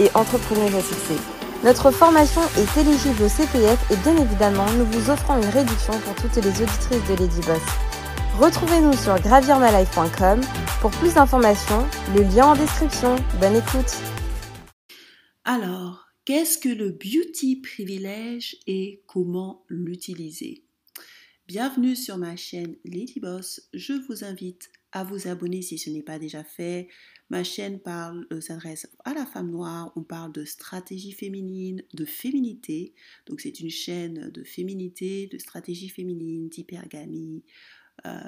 et entrepreneuse à. Notre formation est éligible au CPF et bien évidemment, nous vous offrons une réduction pour toutes les auditrices de Lady Boss. Retrouvez-nous sur gravirmalife.com pour plus d'informations, le lien en description. Bonne écoute. Alors, qu'est-ce que le beauty privilège et comment l'utiliser? Bienvenue sur ma chaîne Lady Boss. Je vous invite à vous abonner si ce n'est pas déjà fait, Ma chaîne euh, s'adresse à la femme noire. On parle de stratégie féminine, de féminité. Donc c'est une chaîne de féminité, de stratégie féminine, d'hypergamie. Euh,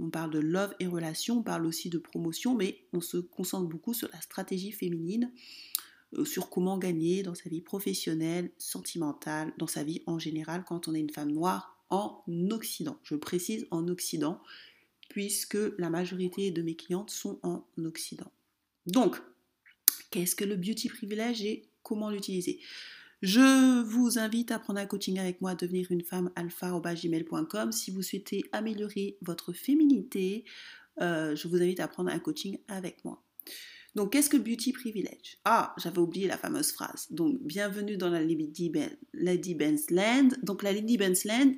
on parle de love et relations. On parle aussi de promotion, mais on se concentre beaucoup sur la stratégie féminine, euh, sur comment gagner dans sa vie professionnelle, sentimentale, dans sa vie en général quand on est une femme noire en Occident. Je précise en Occident puisque la majorité de mes clientes sont en Occident. Donc, qu'est-ce que le beauty privilège et comment l'utiliser? Je vous invite à prendre un coaching avec moi, devenir une femme alpha au gmail.com. Si vous souhaitez améliorer votre féminité, euh, je vous invite à prendre un coaching avec moi. Donc, qu'est-ce que beauty privilège? Ah, j'avais oublié la fameuse phrase. Donc, bienvenue dans la Lady, ben, Lady Ben's Land. Donc, la Lady Ben's Land,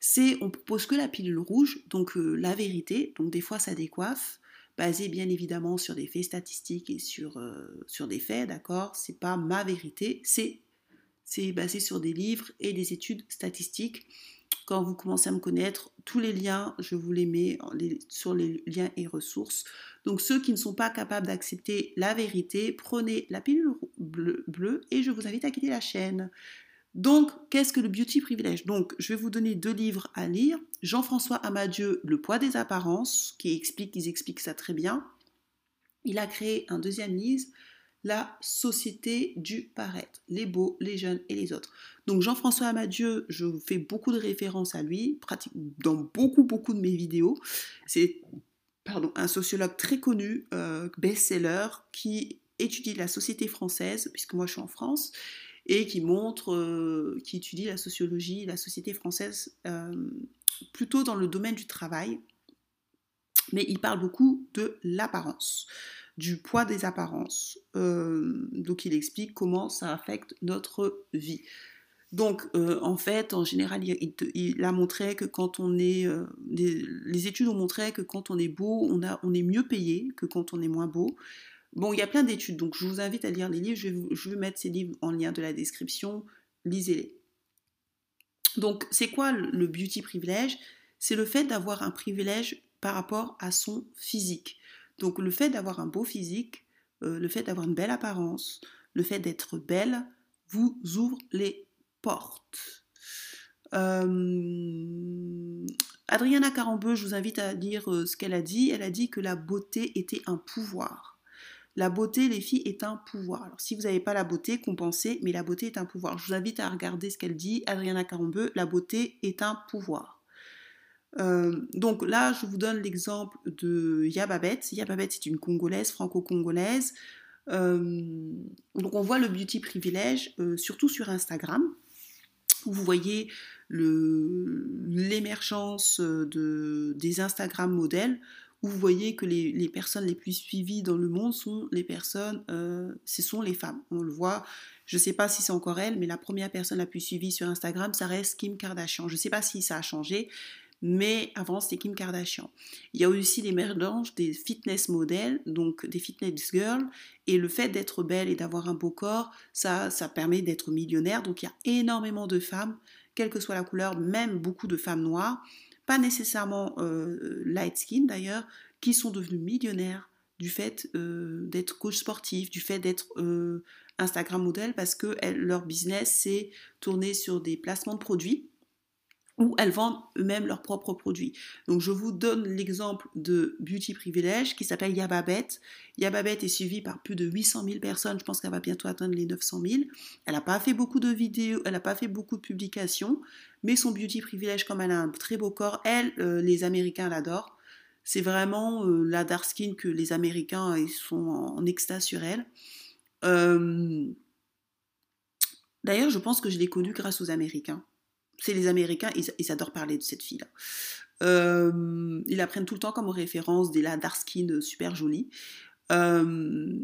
c'est on propose que la pilule rouge, donc euh, la vérité, donc des fois ça décoiffe, basé bien évidemment sur des faits statistiques et sur, euh, des faits, d'accord? C'est pas ma vérité, c'est c'est basé sur des livres et des études statistiques. Quand vous commencez à me connaître, tous les liens, je vous les mets sur les liens et ressources. Donc ceux qui ne sont pas capables d'accepter la vérité, prenez la pilule bleue et je vous invite à quitter la chaîne. Donc, qu'est-ce que le beauty privilège? Donc, je vais vous donner deux livres à lire. Jean-François Amadieu, Le poids des apparences, qui explique, ils expliquent ça très bien. Il a créé un deuxième livre, La société du paraître, les beaux, les jeunes et les autres. Donc, Jean-François Amadieu, je fais beaucoup de références à lui, dans beaucoup, beaucoup de mes vidéos. C'est pardon, un sociologue très connu, euh, best-seller, qui étudie la société française, puisque moi je suis en France, et qui montre, euh, qui étudie la sociologie, la société française, euh, plutôt dans le domaine du travail. Mais il parle beaucoup de l'apparence, du poids des apparences. Euh, donc il explique comment ça affecte notre vie. Donc, en fait, en général, il, a montré que quand on est. les, études ont montré que quand on est beau, on, a, on est mieux payé que quand on est moins beau. Bon, il y a plein d'études, donc je vous invite à lire les livres. Je vais, mettre ces livres en lien de la description. Lisez-les. Donc, c'est quoi le beauty privilège? C'est le fait d'avoir un privilège par rapport à son physique. Donc, le fait d'avoir un beau physique, euh, le fait d'avoir une belle apparence, le fait d'être belle, vous ouvre les portes. Euh, Adriana Carambeu, je vous invite à lire euh, ce qu'elle a dit. Elle a dit que la beauté était un pouvoir. La beauté, les filles, est un pouvoir. Alors, si vous n'avez pas la beauté, compensez, mais la beauté est un pouvoir. Je vous invite à regarder ce qu'elle dit, Adriana Carambeu, la beauté est un pouvoir. Euh, donc là, je vous donne l'exemple de Yababet. Yababet, c'est une Congolaise, franco-congolaise. Euh, donc on voit le beauty privilège, euh, surtout sur Instagram, où vous voyez l'émergence de, des Instagram modèles où vous voyez que les, personnes les plus suivies dans le monde sont les personnes, euh, ce sont les femmes. On le voit, je ne sais pas si c'est encore elle, mais la première personne la plus suivie sur Instagram, ça reste Kim Kardashian. Je ne sais pas si ça a changé, mais avant c'était Kim Kardashian. Il y a aussi l'émergence des fitness modèles, donc des fitness girls, et le fait d'être belle et d'avoir un beau corps, ça, ça permet d'être millionnaire. Donc il y a énormément de femmes, quelle que soit la couleur, même beaucoup de femmes noires, pas nécessairement euh, light skin d'ailleurs, qui sont devenus millionnaires du fait euh, d'être coach sportif, du fait d'être euh, Instagram modèle, parce que leur business s'est tourné sur des placements de produits ou elles vendent eux-mêmes leurs propres produits. Donc je vous donne l'exemple de Beauty Privilege qui s'appelle Yababet. Yababet est suivie par plus de 800 000 personnes, je pense qu'elle va bientôt atteindre les 900 000. Elle n'a pas fait beaucoup de vidéos, elle n'a pas fait beaucoup de publications, mais son Beauty Privilege, comme elle a un très beau corps, elle, euh, les Américains l'adorent. C'est vraiment euh, la dark skin que les Américains sont en, extase sur elle. Euh, d'ailleurs, je pense que je l'ai connue grâce aux Américains c'est les Américains, ils, adorent parler de cette fille-là. Euh, ils la prennent tout le temps comme référence, des la dark super jolie. Euh,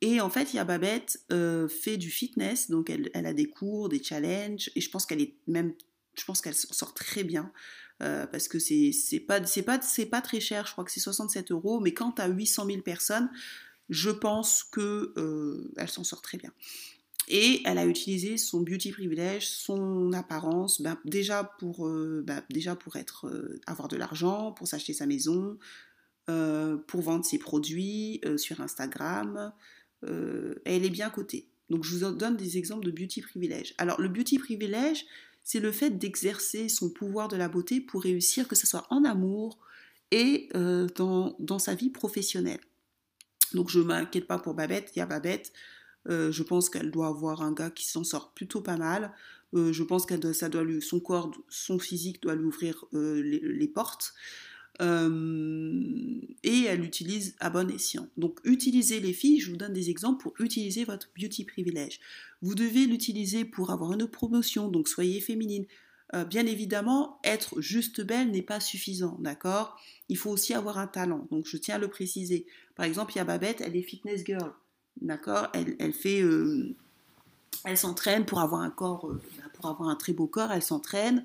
et en fait, il y a Babette euh, fait du fitness, donc elle, a des cours, des challenges, et je pense qu'elle est même, je pense qu'elle sort très bien. parce que c'est pas pas pas très cher, je crois que c'est 67 euros, mais quand tu as 800 000 personnes, je pense que elle s'en sort très bien. Et elle a utilisé son beauty privilège, son apparence, ben, déjà, pour, euh, ben, déjà pour être, euh, avoir de l'argent, pour s'acheter sa maison, euh, pour vendre ses produits sur Instagram. elle est bien cotée. Donc je vous donne des exemples de beauty privilège. Alors le beauty privilège, c'est le fait d'exercer son pouvoir de la beauté pour réussir, que ce soit en amour et dans, dans, sa vie professionnelle. Donc je ne m'inquiète pas pour Babette, il y a Babette. Euh, je pense qu'elle doit avoir un gars qui s'en sort plutôt pas mal. Euh, je pense que ça doit lui, son corps, son physique doit lui ouvrir euh, les, portes. et elle utilise à bon escient. Donc utilisez les filles, je vous donne des exemples pour utiliser votre beauty privilège. Vous devez l'utiliser pour avoir une promotion, donc soyez féminine. bien évidemment, être juste belle n'est pas suffisant, d'accord? Il faut aussi avoir un talent, donc je tiens à le préciser. Par exemple, il y a Babette, elle est fitness girl. D'accord? Elle, fait. Euh, elle s'entraîne pour avoir un corps, euh, pour avoir un très beau corps, elle s'entraîne.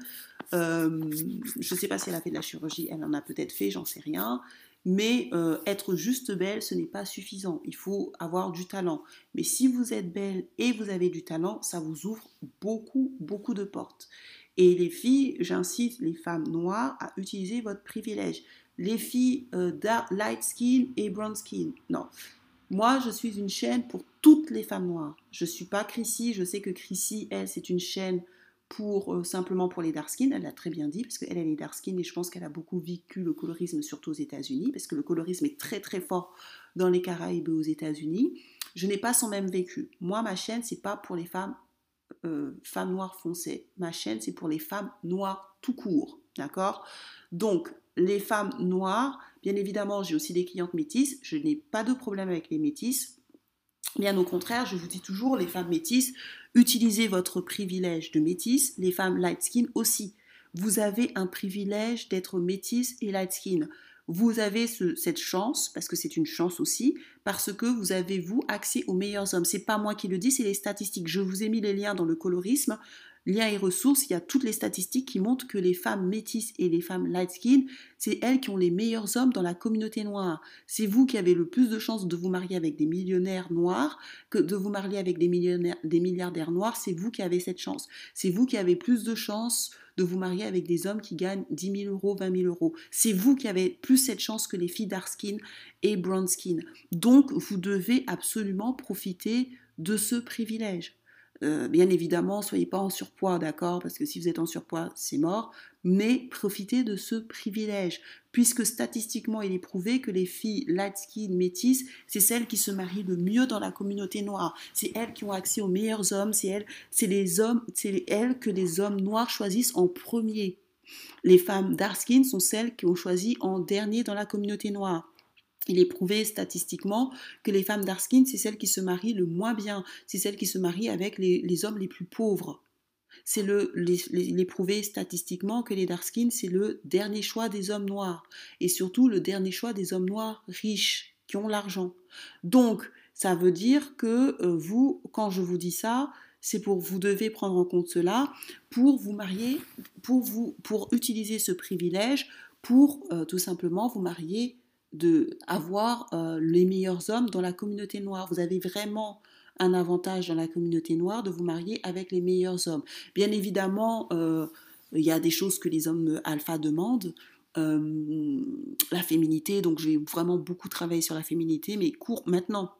Euh, je ne sais pas si elle a fait de la chirurgie, elle en a peut-être fait, j'en sais rien. Mais être juste belle, ce n'est pas suffisant. Il faut avoir du talent. Mais si vous êtes belle et vous avez du talent, ça vous ouvre beaucoup, beaucoup de portes. Et les filles, j'incite les femmes noires à utiliser votre privilège. Les filles light skin et brown skin, non. Moi, je suis une chaîne pour toutes les femmes noires. Je ne suis pas Chrissy. Je sais que Chrissy, elle, c'est une chaîne pour euh, simplement pour les dark skin. Elle l'a très bien dit parce qu'elle, elle est dark skin et je pense qu'elle a beaucoup vécu le colorisme, surtout aux États-Unis, parce que le colorisme est très très fort dans les Caraïbes et aux États-Unis. Je n'ai pas son même vécu. Moi, ma chaîne, c'est pas pour les femmes euh, femmes noires foncées. Ma chaîne, c'est pour les femmes noires tout court. D'accord? Donc, les femmes noires, bien évidemment, j'ai aussi des clientes métisses. Je n'ai pas de problème avec les métisses. Bien au contraire, je vous dis toujours, les femmes métisses, utilisez votre privilège de métisse. Les femmes light skin aussi. Vous avez un privilège d'être métisse et light skin. Vous avez cette chance, parce que c'est une chance aussi, parce que vous avez, vous, accès aux meilleurs hommes. C'est pas moi qui le dis, c'est les statistiques. Je vous ai mis les liens dans le colorisme. Liens et ressources, il y a toutes les statistiques qui montrent que les femmes métisses et les femmes light skin, c'est elles qui ont les meilleurs hommes dans la communauté noire. C'est vous qui avez le plus de chances de vous marier avec des millionnaires noirs que de vous marier avec des, millionnaires, des milliardaires noirs. C'est vous qui avez cette chance. C'est vous qui avez plus de chances de vous marier avec des hommes qui gagnent 10 000 euros, 20 000 euros. C'est vous qui avez plus cette chance que les filles dark skin et brown skin. Donc, vous devez absolument profiter de ce privilège. Euh, bien évidemment, soyez pas en surpoids, d'accord Parce que si vous êtes en surpoids, c'est mort. Mais profitez de ce privilège, puisque statistiquement, il est prouvé que les filles light skin métisses, c'est celles qui se marient le mieux dans la communauté noire. C'est elles qui ont accès aux meilleurs hommes. C'est elles, c'est les hommes, c'est elles que les hommes noirs choisissent en premier. Les femmes dark skin sont celles qui ont choisi en dernier dans la communauté noire. Il est prouvé statistiquement que les femmes dark skin, c'est celles qui se marient le moins bien, c'est celles qui se marient avec les, hommes les plus pauvres. C'est le, prouvé statistiquement que les dark skin, c'est le dernier choix des hommes noirs, et surtout le dernier choix des hommes noirs riches, qui ont l'argent. Donc, ça veut dire que euh, vous, quand je vous dis ça, c'est pour vous devez prendre en compte cela pour vous marier, pour vous, pour utiliser ce privilège, pour euh, tout simplement vous marier de avoir euh, les meilleurs hommes dans la communauté noire. Vous avez vraiment un avantage dans la communauté noire de vous marier avec les meilleurs hommes. Bien évidemment, euh, il y a des choses que les hommes alpha demandent. Euh, la féminité, donc j'ai vraiment beaucoup travaillé sur la féminité, mais court maintenant.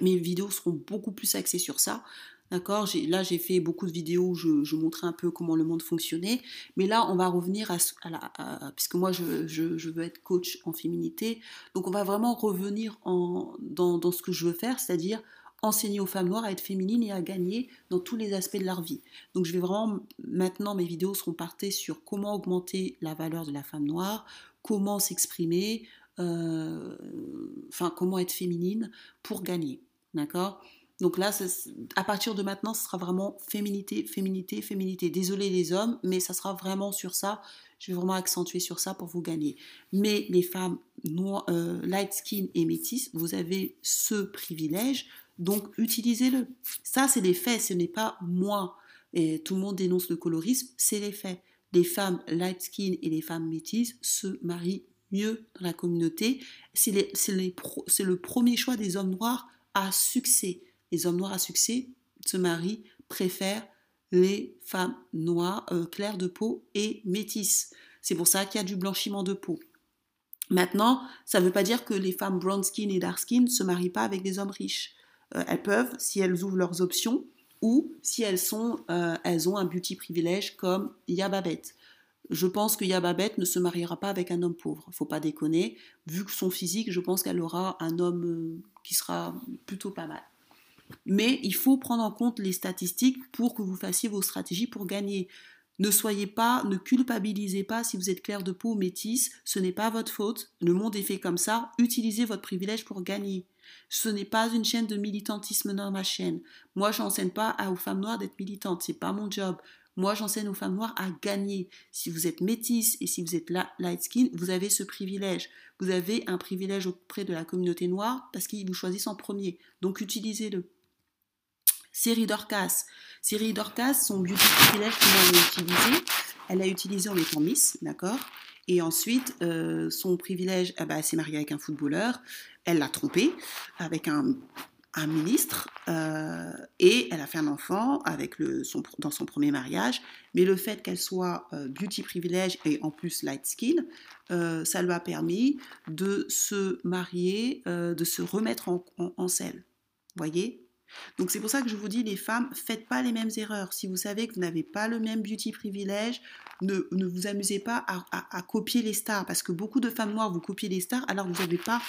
Mes vidéos seront beaucoup plus axées sur ça. D'accord? Là, j'ai fait beaucoup de vidéos où je, montrais un peu comment le monde fonctionnait. Mais là, on va revenir à, la. puisque moi, je, veux être coach en féminité. Donc, on va vraiment revenir en, dans, dans ce que je veux faire, c'est-à-dire enseigner aux femmes noires à être féminines et à gagner dans tous les aspects de leur vie. Donc je vais vraiment, maintenant mes vidéos seront partées sur comment augmenter la valeur de la femme noire, comment s'exprimer, euh, enfin comment être féminine pour gagner. D'accord? Donc là, à partir de maintenant, ce sera vraiment féminité, féminité, féminité. Désolé les hommes, mais ça sera vraiment sur ça. Je vais vraiment accentuer sur ça pour vous gagner. Mais les femmes euh, light skin et métisses, vous avez ce privilège donc utilisez-le. Ça, c'est les faits, ce n'est pas moi. Tout le monde dénonce le colorisme, c'est les faits. Les femmes light skin et les femmes métisses se marient mieux dans la communauté. C'est le premier choix des hommes noirs à succès. Les hommes noirs à succès se marient, préfèrent les femmes noires, euh, claires de peau et métisses. C'est pour ça qu'il y a du blanchiment de peau. Maintenant, ça ne veut pas dire que les femmes brown skin et dark skin ne se marient pas avec des hommes riches. Euh, elles peuvent, si elles ouvrent leurs options, ou si elles, euh, ont un beauty privilège comme Yababette. Je pense que Yababette ne se mariera pas avec un homme pauvre, faut pas déconner. Vu que son physique, je pense qu'elle aura un homme qui sera plutôt pas mal. Mais il faut prendre en compte les statistiques pour que vous fassiez vos stratégies pour gagner. Ne soyez pas, ne culpabilisez pas si vous êtes clair de peau ou métisse, ce n'est pas votre faute. Le monde est fait comme ça. Utilisez votre privilège pour gagner. Ce n'est pas une chaîne de militantisme dans ma chaîne. Moi, j'enseigne pas aux femmes noires d'être militantes, c'est pas mon job. Moi, j'enseigne aux femmes noires à gagner. Si vous êtes métisse et si vous êtes light skin, vous avez ce privilège. Vous avez un privilège auprès de la communauté noire parce qu'ils vous choisissent en premier. Donc, utilisez-le. Série Dorcas. Série Dorcas, son beauty privilège qu'elle a utilisé, elle a utilisé en étant Miss, d'accord? Et ensuite, euh, son privilège, ah bah, elle s'est mariée avec un footballeur elle l'a trompé avec un, ministre euh, et elle a fait un enfant avec le, son, dans son premier mariage. Mais le fait qu'elle soit beauty privilège et en plus light skin, euh, ça lui a permis de se marier, de se remettre en, en, en selle. Voyez? Donc c'est pour ça que je vous dis, les femmes, faites pas les mêmes erreurs. Si vous savez que vous n'avez pas le même beauty privilège, ne, vous amusez pas à, copier les stars. Parce que beaucoup de femmes noires, vous copiez les stars alors vous n'avez pas,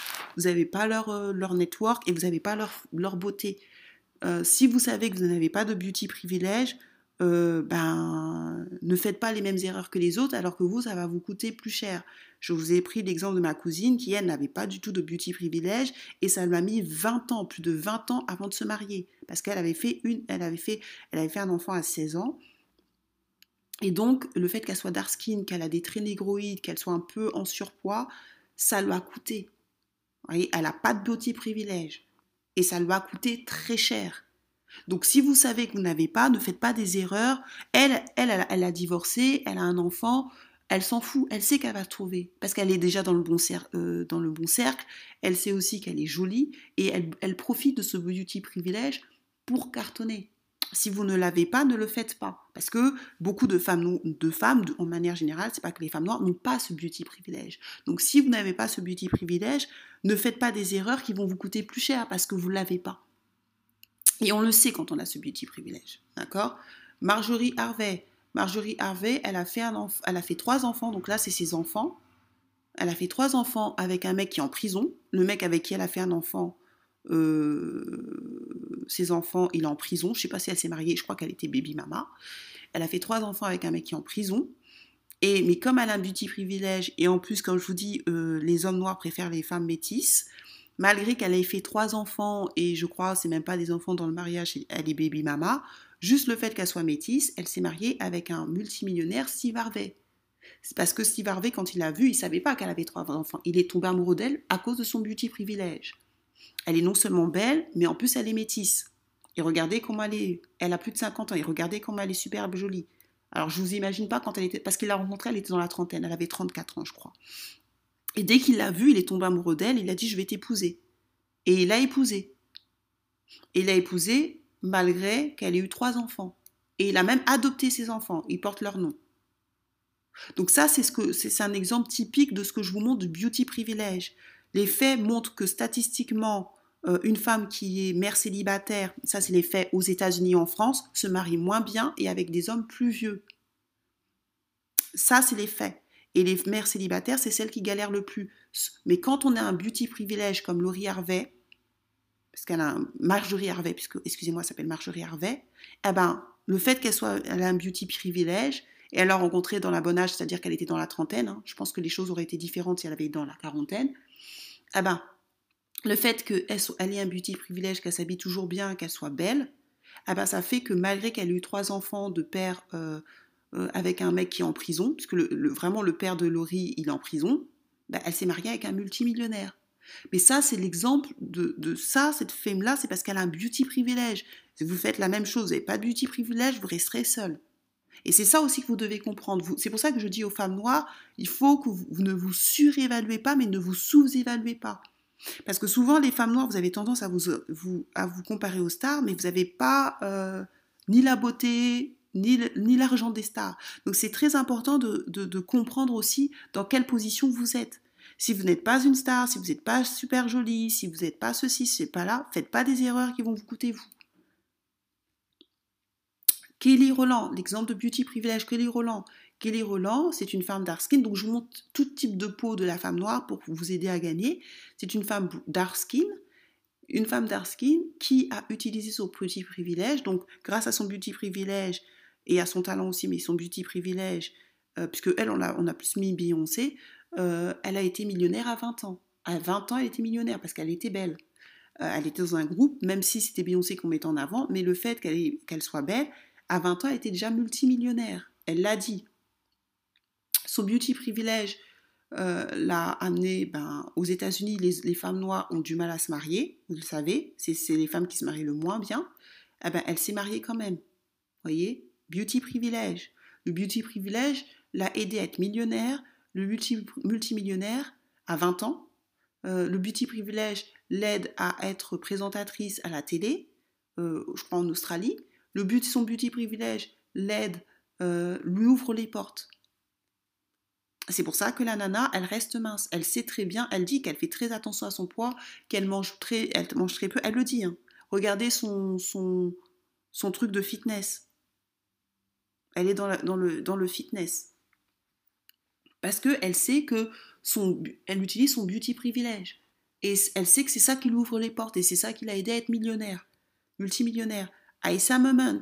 euh, leur network et vous n'avez pas leur, leur beauté. Euh, si vous savez que vous n'avez pas de beauty privilège, euh, ben, ne faites pas les mêmes erreurs que les autres alors que vous, ça va vous coûter plus cher. Je vous ai pris l'exemple de ma cousine qui, elle, n'avait pas du tout de beauty privilège et ça lui a mis 20 ans, plus de 20 ans avant de se marier parce qu'elle avait fait une, elle avait fait, elle avait fait un enfant à 16 ans. Et donc, le fait qu'elle soit dark skin, qu'elle a des traits négroïdes, qu'elle soit un peu en surpoids, ça lui a coûté. Vous voyez, elle n'a pas de beauty privilège. Et ça lui a coûté très cher. Donc si vous savez que vous n'avez pas, ne faites pas des erreurs. Elle, elle, elle, a divorcé, elle a un enfant, elle s'en fout, elle sait qu'elle va trouver, parce qu'elle est déjà dans le, bon euh, dans le bon cercle, elle sait aussi qu'elle est jolie, et elle, elle profite de ce beauty privilège pour cartonner. Si vous ne l'avez pas, ne le faites pas. Parce que beaucoup de femmes, de femmes en manière générale, c'est pas que les femmes noires n'ont pas ce beauty privilège. Donc si vous n'avez pas ce beauty privilège, ne faites pas des erreurs qui vont vous coûter plus cher parce que vous ne l'avez pas. Et on le sait quand on a ce beauty privilège. D'accord? Marjorie Harvey. Marjorie Harvey, elle a, fait elle a fait trois enfants, donc là, c'est ses enfants. Elle a fait trois enfants avec un mec qui est en prison. Le mec avec qui elle a fait un enfant, euh, ses enfants, il est en prison. Je sais pas si elle s'est mariée, je crois qu'elle était baby mama. Elle a fait trois enfants avec un mec qui est en prison. Et, mais comme elle a un beauty privilège, et en plus, comme je vous dis, euh, les hommes noirs préfèrent les femmes métisses, malgré qu'elle ait fait trois enfants, et je crois c'est même pas des enfants dans le mariage, elle est baby mama, juste le fait qu'elle soit métisse, elle s'est mariée avec un multimillionnaire, Steve Harvey. C'est parce que Steve Harvey, quand il l'a vu, il savait pas qu'elle avait trois enfants. Il est tombé amoureux d'elle à cause de son beauty privilège. Elle est non seulement belle, mais en plus elle est métisse. Et regardez comment elle est. Elle a plus de 50 ans. Et regardez comment elle est superbe jolie. Alors je vous imagine pas quand elle était. Parce qu'il l'a rencontrée, elle était dans la trentaine. Elle avait 34 ans, je crois. Et dès qu'il l'a vue, il est tombé amoureux d'elle, il a dit je vais t'épouser. Et il l'a épousée. Et il l'a épousée malgré qu'elle ait eu trois enfants. Et il a même adopté ses enfants, ils portent leur nom. Donc ça, c'est un exemple typique de ce que je vous montre de beauty privilège. Les faits montrent que statistiquement, euh, une femme qui est mère célibataire, ça c'est les faits aux États-Unis en France, se marie moins bien et avec des hommes plus vieux. Ça c'est les faits. Et les mères célibataires, c'est celles qui galèrent le plus. Mais quand on a un beauty privilège comme Laurie Harvey, parce qu'elle a un Marjorie Harvey, puisque, excusez-moi, s'appelle Marjorie Harvey, eh ben, le fait qu'elle soit, elle a un beauty privilège, et elle l'a rencontré dans la bonne âge, c'est-à-dire qu'elle était dans la trentaine, hein, je pense que les choses auraient été différentes si elle avait été dans la quarantaine, eh ben, le fait qu'elle elle ait un beauty privilège, qu'elle s'habille toujours bien, qu'elle soit belle, eh ben, ça fait que malgré qu'elle ait eu trois enfants de père euh, euh, avec un mec qui est en prison, puisque le, vraiment le père de Laurie, il est en prison, ben, elle s'est mariée avec un multimillionnaire. Mais ça, c'est l'exemple de, ça, cette femme-là, c'est parce qu'elle a un beauty privilège. Si vous faites la même chose, vous n'avez pas de beauty privilège, vous resterez seul. Et c'est ça aussi que vous devez comprendre. C'est pour ça que je dis aux femmes noires, il faut que vous, ne vous surévaluez pas, mais ne vous sous-évaluez pas. Parce que souvent, les femmes noires, vous avez tendance à vous, à vous comparer aux stars, mais vous n'avez pas euh, ni la beauté, ni, l'argent des stars. Donc c'est très important de, comprendre aussi dans quelle position vous êtes. Si vous n'êtes pas une star, si vous n'êtes pas super jolie, si vous n'êtes pas ceci, si c'est pas là, faites pas des erreurs qui vont vous coûter vous. Kelly Roland, l'exemple de beauty privilège, Kelly Roland. Kelly Roland, c'est une femme dark skin, donc je vous montre tout type de peau de la femme noire pour vous aider à gagner. C'est une femme dark skin, une femme dark skin qui a utilisé son beauty privilège, donc grâce à son beauty privilège et à son talent aussi, mais son beauty privilège, euh, puisque elle, on a, plus mis Beyoncé, euh, elle a été millionnaire à 20 ans. À 20 ans, elle était millionnaire parce qu'elle était belle. Euh, elle était dans un groupe, même si c'était Beyoncé qu'on mettait en avant, mais le fait qu'elle soit belle, à 20 ans, elle était déjà multimillionnaire. Elle l'a dit. Son beauty privilège euh, l'a amené ben, aux États-Unis. Les, femmes noires ont du mal à se marier, vous le savez. C'est les femmes qui se marient le moins bien. Eh ben, elle s'est mariée quand même. Voyez Beauty privilège. Le beauty privilège l'a aidé à être millionnaire, le multi, multimillionnaire à 20 ans. Euh, le beauty privilège l'aide à être présentatrice à la télé, euh, je crois en Australie. Le son beauty privilège l'aide, euh, lui ouvre les portes. C'est pour ça que la nana, elle reste mince. Elle sait très bien, elle dit qu'elle fait très attention à son poids, qu'elle mange très, elle mange très peu. Elle le dit. Hein. Regardez son, son, son truc de fitness. Elle est dans, le fitness. Parce qu'elle sait que son, elle utilise son beauty privilège. Et elle sait que c'est ça qui lui ouvre les portes et c'est ça qui l'a aidé à être millionnaire, multimillionnaire. Aïssa Moment,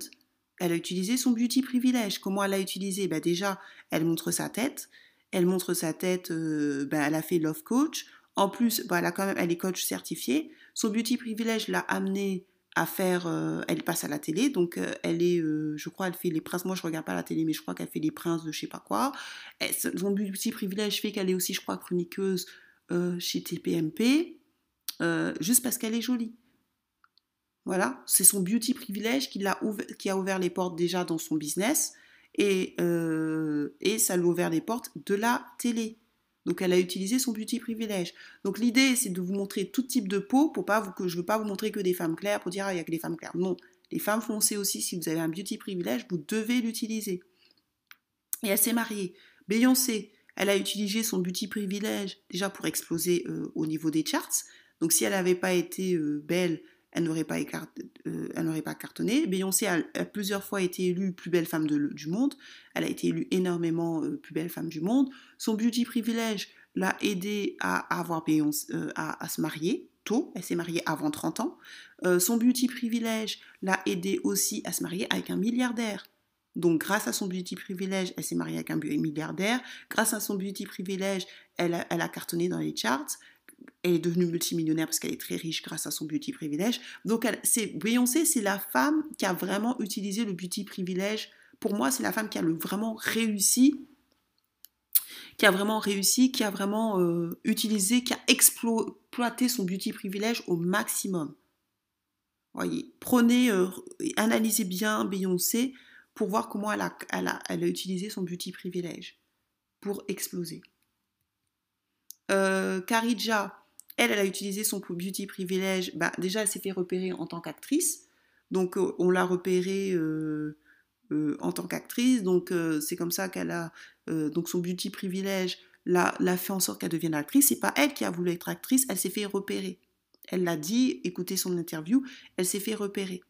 elle a utilisé son beauty privilège. Comment elle l'a utilisé? Bah Déjà, elle montre sa tête. Elle montre sa tête, euh, bah, elle a fait Love Coach. En plus, bah, elle, a quand même, elle est coach certifiée. Son beauty privilège l'a amenée faire, euh, elle passe à la télé, donc euh, elle est, je crois, elle fait les princes, moi je regarde pas la télé, mais je crois qu'elle fait les princes de je sais pas quoi. son beauty privilège fait qu'elle est aussi, je crois, chroniqueuse chez TPMP, juste parce qu'elle est jolie. Voilà, c'est son beauty privilège qui, a ouvert, qui a ouvert les portes déjà dans son business et, euh, et ça lui a ouvert les portes de la télé. Donc elle a utilisé son beauty privilège. Donc l'idée c'est de vous montrer tout type de peau pour pas que je ne veux pas vous montrer que des femmes claires pour dire ah, il y a que des femmes claires. Non, les femmes foncées aussi si vous avez un beauty privilège, vous devez l'utiliser. Et elle s'est mariée. Beyoncé, elle a utilisé son beauty privilège déjà pour exploser euh, au niveau des charts. Donc si elle n'avait pas été euh, belle, elle n'aurait pas, euh, pas cartonné. Beyoncé a, plusieurs fois été élue plus belle femme du monde. Elle a été élue énormément euh, plus belle femme du monde. Son beauty privilège l'a aidé à, avoir Beyoncé, euh, à, se marier tôt. Elle s'est mariée avant 30 ans. son beauty privilège l'a aidé aussi à se marier avec un milliardaire. Donc, grâce à son beauty privilège, elle s'est mariée avec un milliardaire. Grâce à son beauty privilège, elle elle a cartonné dans les charts elle est devenue multimillionnaire parce qu'elle est très riche grâce à son beauty privilège. Donc, c'est Beyoncé, c'est la femme qui a vraiment utilisé le beauty privilège. Pour moi, c'est la femme qui a vraiment réussi, qui a vraiment réussi, qui a vraiment euh, utilisé, qui a exploité son beauty privilège au maximum. Voyez, prenez, euh, analysez bien Beyoncé pour voir comment elle a, elle a utilisé son beauty privilège pour exploser. Euh, Karidja, elle, elle a utilisé son beauty privilège. Bah, déjà, elle s'est fait repérer en tant qu'actrice. Donc, euh, on l'a repérée euh, en tant qu'actrice. Donc, c'est comme ça qu'elle a. donc, son beauty privilège l'a, fait en sorte qu'elle devienne actrice. C'est pas elle qui a voulu être actrice, elle s'est fait repérer. Elle l'a dit, écoutez son interview, elle s'est fait repérer.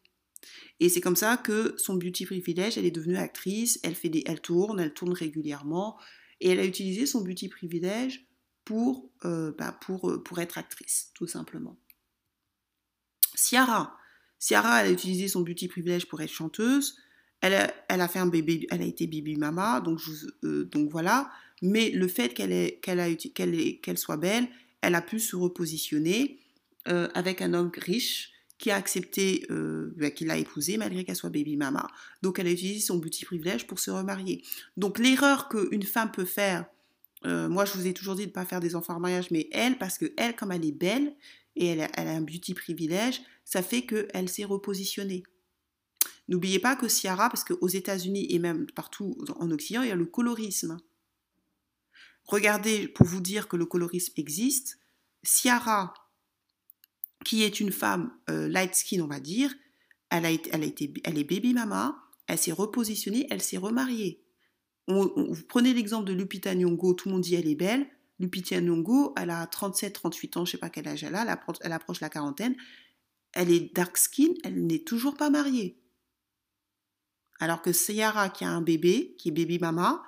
Et c'est comme ça que son beauty privilège, elle est devenue actrice, elle, fait des, elle tourne, elle tourne régulièrement, et elle a utilisé son beauty privilège pour, euh, bah, pour, euh, pour être actrice, tout simplement. Ciara, Ciara, elle a utilisé son beauty privilège pour être chanteuse. Elle a, elle a fait un bébé, elle a été baby mama, donc, euh, donc voilà. Mais le fait qu'elle soit belle, elle a pu se repositionner avec un homme riche qui a accepté, bah, qu'il l'a épousée malgré qu'elle soit baby mama. Donc elle a utilisé son petit privilège pour se remarier. Donc l'erreur qu'une femme peut faire, euh, moi je vous ai toujours dit de ne pas faire des enfants en mariage, mais elle, parce que elle, comme elle est belle et elle a, un beauty privilège, ça fait qu'elle s'est repositionnée. N'oubliez pas que Ciara, parce qu'aux États-Unis et même partout en Occident, il y a le colorisme. Regardez, pour vous dire que le colorisme existe, Ciara, qui est une femme euh, light skin, on va dire. Elle est baby mama, elle s'est repositionnée, elle s'est remariée. Vous prenez l'exemple de Lupita Nyong'o, tout le monde dit elle est belle. Lupita Nyong'o, elle a 37-38 ans, je sais pas quel âge elle a, elle approche, la quarantaine. Elle est dark skin, elle n'est toujours pas mariée. Alors que Ciara, qui a un bébé, qui est baby mama,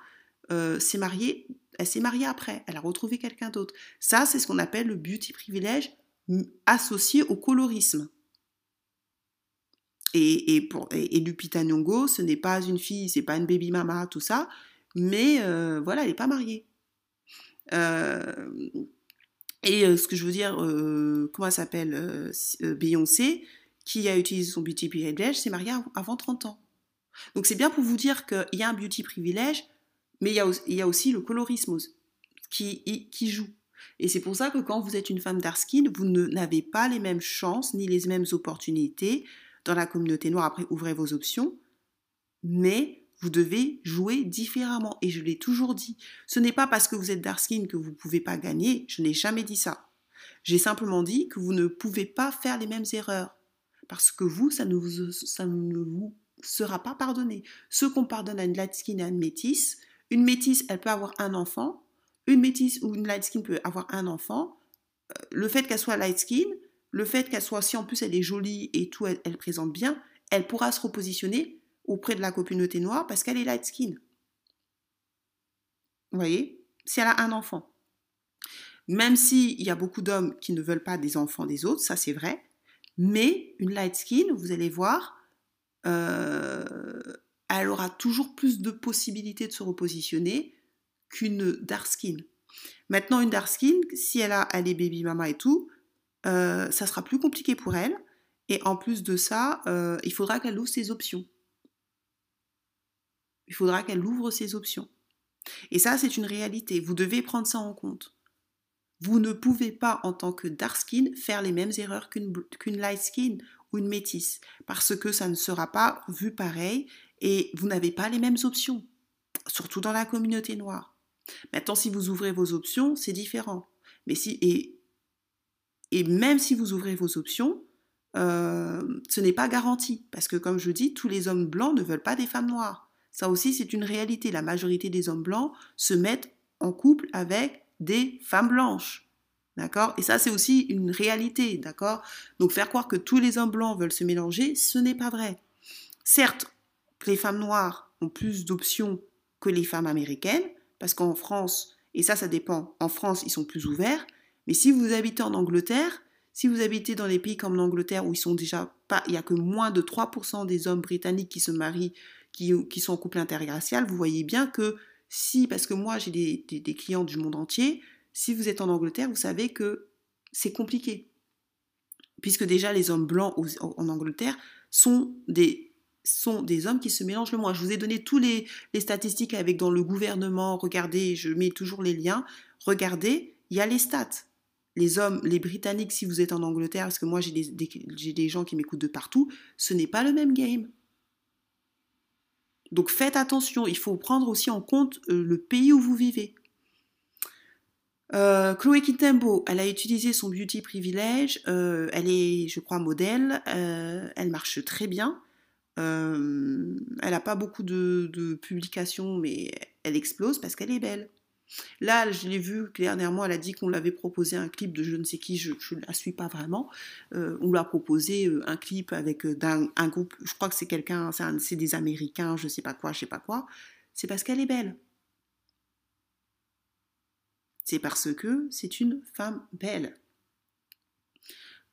euh, s'est mariée, elle s'est mariée après, elle a retrouvé quelqu'un d'autre. Ça, c'est ce qu'on appelle le beauty privilège associé au colorisme. Et, et, Lupita Nyong'o, ce n'est pas une fille, c'est pas une baby mama, tout ça, mais euh, voilà, elle n'est pas mariée. Euh, et euh, ce que je veux dire, comment elle s'appelle Beyoncé, qui a utilisé son beauty privilège, s'est mariée avant 30 ans. Donc c'est bien pour vous dire qu'il y a un beauty privilège, mais il y a, aussi le colorisme qui, joue. Et c'est pour ça que quand vous êtes une femme dark skin, vous n'avez pas les mêmes chances ni les mêmes opportunités dans la communauté noire. Après, ouvrez vos options. Mais vous devez jouer différemment. Et je l'ai toujours dit. Ce n'est pas parce que vous êtes dark skin que vous ne pouvez pas gagner. Je n'ai jamais dit ça. J'ai simplement dit que vous ne pouvez pas faire les mêmes erreurs. Parce que vous, ça ne vous, sera pas pardonné. Ce qu'on pardonne à une light skin et à une métisse, une métisse, elle peut avoir un enfant, une métisse ou une light skin peut avoir un enfant, euh, le fait qu'elle soit light skin, le fait qu'elle soit, si en plus elle est jolie et tout, elle, présente bien, elle pourra se repositionner auprès de la communauté noire parce qu'elle est light skin. Vous voyez? Si elle a un enfant. Même s'il y a beaucoup d'hommes qui ne veulent pas des enfants des autres, ça c'est vrai, mais une light skin, vous allez voir, euh, elle aura toujours plus de possibilités de se repositionner qu'une dark skin. Maintenant, une dark skin, si elle a elle est baby mama et tout, euh, ça sera plus compliqué pour elle. Et en plus de ça, euh, il faudra qu'elle ouvre ses options. Il faudra qu'elle ouvre ses options. Et ça, c'est une réalité. Vous devez prendre ça en compte. Vous ne pouvez pas, en tant que dark skin, faire les mêmes erreurs qu'une light skin ou une métisse, parce que ça ne sera pas vu pareil et vous n'avez pas les mêmes options, surtout dans la communauté noire. Maintenant, si vous ouvrez vos options, c'est différent. Mais si, et, même si vous ouvrez vos options, euh, ce n'est pas garanti. Parce que, comme je dis, tous les hommes blancs ne veulent pas des femmes noires. Ça aussi, c'est une réalité. La majorité des hommes blancs se mettent en couple avec des femmes blanches. D'accord? Et ça, c'est aussi une réalité. D'accord? Donc, faire croire que tous les hommes blancs veulent se mélanger, ce n'est pas vrai. Certes, les femmes noires ont plus d'options que les femmes américaines, parce qu'en France, et ça, ça dépend, en France, ils sont plus ouverts, mais si vous habitez en Angleterre, si vous habitez dans les pays comme l'Angleterre où ils sont déjà pas, il y a que moins de 3% des hommes britanniques qui se marient, qui, sont en couple interracial, vous voyez bien que si, parce que moi j'ai des, des, clients du monde entier, si vous êtes en Angleterre, vous savez que c'est compliqué. Puisque déjà les hommes blancs en Angleterre sont des sont des hommes qui se mélangent le moins. Je vous ai donné tous les, statistiques avec dans le gouvernement. Regardez, je mets toujours les liens. Regardez, il y a les stats. Les hommes, les Britanniques, si vous êtes en Angleterre, parce que moi j'ai des, des, gens qui m'écoutent de partout, ce n'est pas le même game. Donc faites attention, il faut prendre aussi en compte euh, le pays où vous vivez. Euh, Chloé elle a utilisé son beauty privilège, euh, elle est, je crois, modèle, elle marche très bien. Elle n'a pas beaucoup de, publications, mais elle explose parce qu'elle est belle. Là, je l'ai vu dernièrement, elle a dit qu'on l'avait proposé un clip de je ne sais qui, je ne la suis pas vraiment. Euh, on lui a proposé euh, un clip avec euh, un, groupe, je crois que c'est quelqu'un, c'est des Américains, je ne sais pas quoi, je sais pas quoi. C'est parce qu'elle est belle. C'est parce que c'est une femme belle.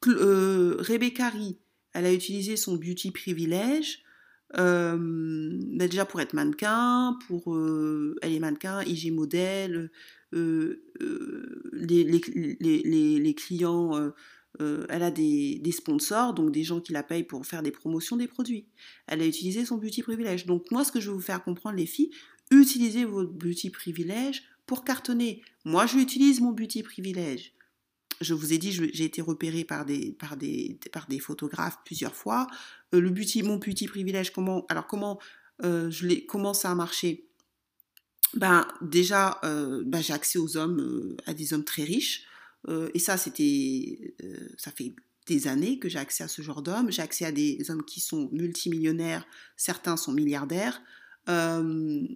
Rebecca Rie, elle a utilisé son beauty privilège euh, bah, déjà pour être mannequin, pour elle est mannequin, IG modèle, les, clients, elle a des, des, sponsors, donc des gens qui la payent pour faire des promotions des produits. Elle a utilisé son beauty privilège. Donc moi, ce que je veux vous faire comprendre, les filles, utilisez votre beauty privilège pour cartonner. Moi, je utilise mon beauty privilège je vous ai dit, j'ai été repérée par des, par des, par des photographes plusieurs fois. Euh, le mon petit privilège, comment, alors comment, euh, je comment ça a marché? Ben, déjà, euh, ben, j'ai accès aux hommes, à des hommes très riches. et ça, c'était, ça fait des années que j'ai accès à ce genre d'hommes. J'ai accès à des hommes qui sont multimillionnaires, certains sont milliardaires. le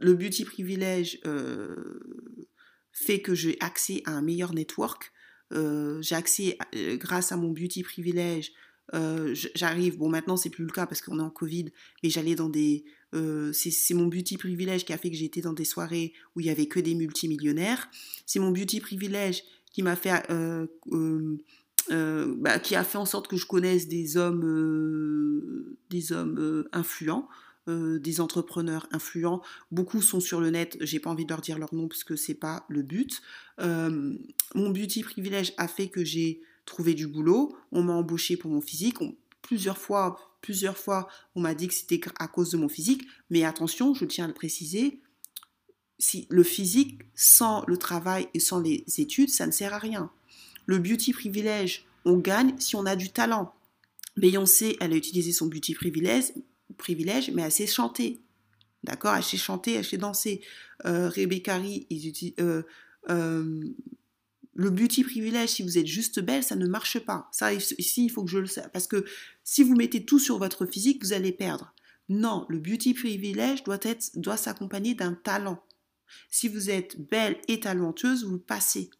beauty privilège fait que j'ai accès à un meilleur network. Euh, j'ai accès, euh, grâce à mon beauty privilège, euh, j'arrive, bon maintenant c'est plus le cas parce qu'on est en Covid, mais j'allais dans des... c'est mon beauty privilège qui a fait que j'étais dans des soirées où il y avait que des multimillionnaires. C'est mon beauty privilège qui m'a fait... Bah, qui a fait en sorte que je connaisse des hommes, des hommes influents. Euh, des entrepreneurs influents. Beaucoup sont sur le net, j'ai pas envie de leur dire leur nom parce que c'est pas le but. Euh, mon beauty privilège a fait que j'ai trouvé du boulot, on m'a embauché pour mon physique, plusieurs fois, plusieurs fois, on m'a dit que c'était à cause de mon physique, mais attention, je tiens à le préciser, si le physique sans le travail et sans les études, ça ne sert à rien. Le beauty privilège, on gagne si on a du talent. Beyoncé, elle a utilisé son beauty privilège, privilège, mais elle sait chanter. D'accord? Elle sait chanter, elle sait danser. Euh, Rebecca ils euh, euh, le beauty privilège, si vous êtes juste belle, ça ne marche pas. Ça, ici, il faut que je le sache. Parce que si vous mettez tout sur votre physique, vous allez perdre. Non, le beauty privilège doit, être, doit s'accompagner d'un talent. Si vous êtes belle et talentueuse, vous passez.